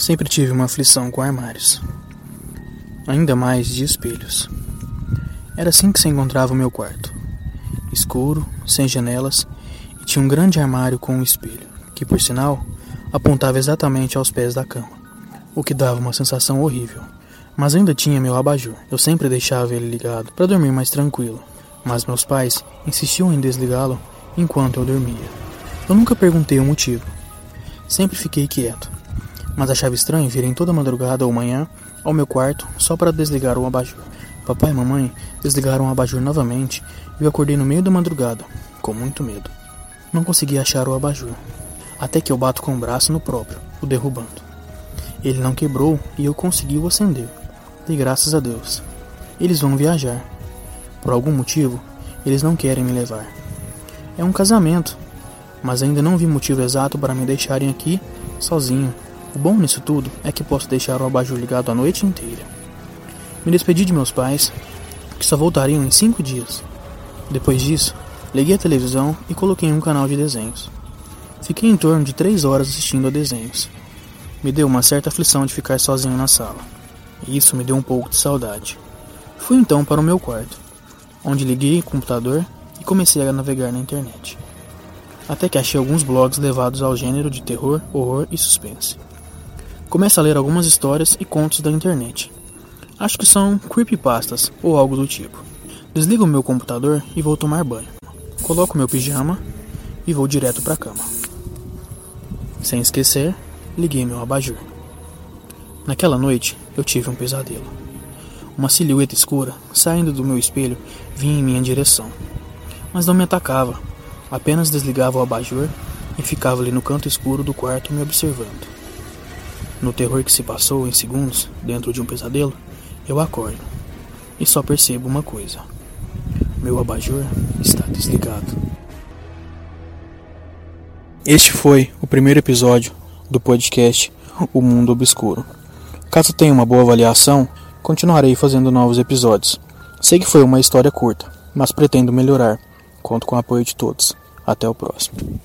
Sempre tive uma aflição com armários, ainda mais de espelhos. Era assim que se encontrava o meu quarto: escuro, sem janelas, e tinha um grande armário com um espelho, que por sinal apontava exatamente aos pés da cama, o que dava uma sensação horrível. Mas ainda tinha meu abajur. Eu sempre deixava ele ligado para dormir mais tranquilo, mas meus pais insistiam em desligá-lo enquanto eu dormia. Eu nunca perguntei o motivo. Sempre fiquei quieto mas achava estranho virem toda madrugada ou manhã ao meu quarto só para desligar o abajur. Papai e mamãe desligaram o abajur novamente e eu acordei no meio da madrugada, com muito medo. Não conseguia achar o abajur, até que eu bato com o braço no próprio, o derrubando. Ele não quebrou e eu consegui o acender. E graças a Deus. Eles vão viajar. Por algum motivo, eles não querem me levar. É um casamento, mas ainda não vi motivo exato para me deixarem aqui sozinho o bom nisso tudo é que posso deixar o abajur ligado a noite inteira. Me despedi de meus pais, que só voltariam em cinco dias. Depois disso, liguei a televisão e coloquei um canal de desenhos. Fiquei em torno de três horas assistindo a desenhos. Me deu uma certa aflição de ficar sozinho na sala, e isso me deu um pouco de saudade. Fui então para o meu quarto, onde liguei o computador e comecei a navegar na internet. Até que achei alguns blogs levados ao gênero de terror, horror e suspense. Começo a ler algumas histórias e contos da internet. Acho que são creepypastas ou algo do tipo. Desligo o meu computador e vou tomar banho. Coloco meu pijama e vou direto para a cama. Sem esquecer, liguei meu abajur. Naquela noite, eu tive um pesadelo. Uma silhueta escura, saindo do meu espelho, vinha em minha direção. Mas não me atacava, apenas desligava o abajur e ficava ali no canto escuro do quarto me observando. No terror que se passou em segundos dentro de um pesadelo, eu acordo e só percebo uma coisa: meu abajur está desligado. Este foi o primeiro episódio do podcast O Mundo Obscuro. Caso tenha uma boa avaliação, continuarei fazendo novos episódios. Sei que foi uma história curta, mas pretendo melhorar. Conto com o apoio de todos. Até o próximo.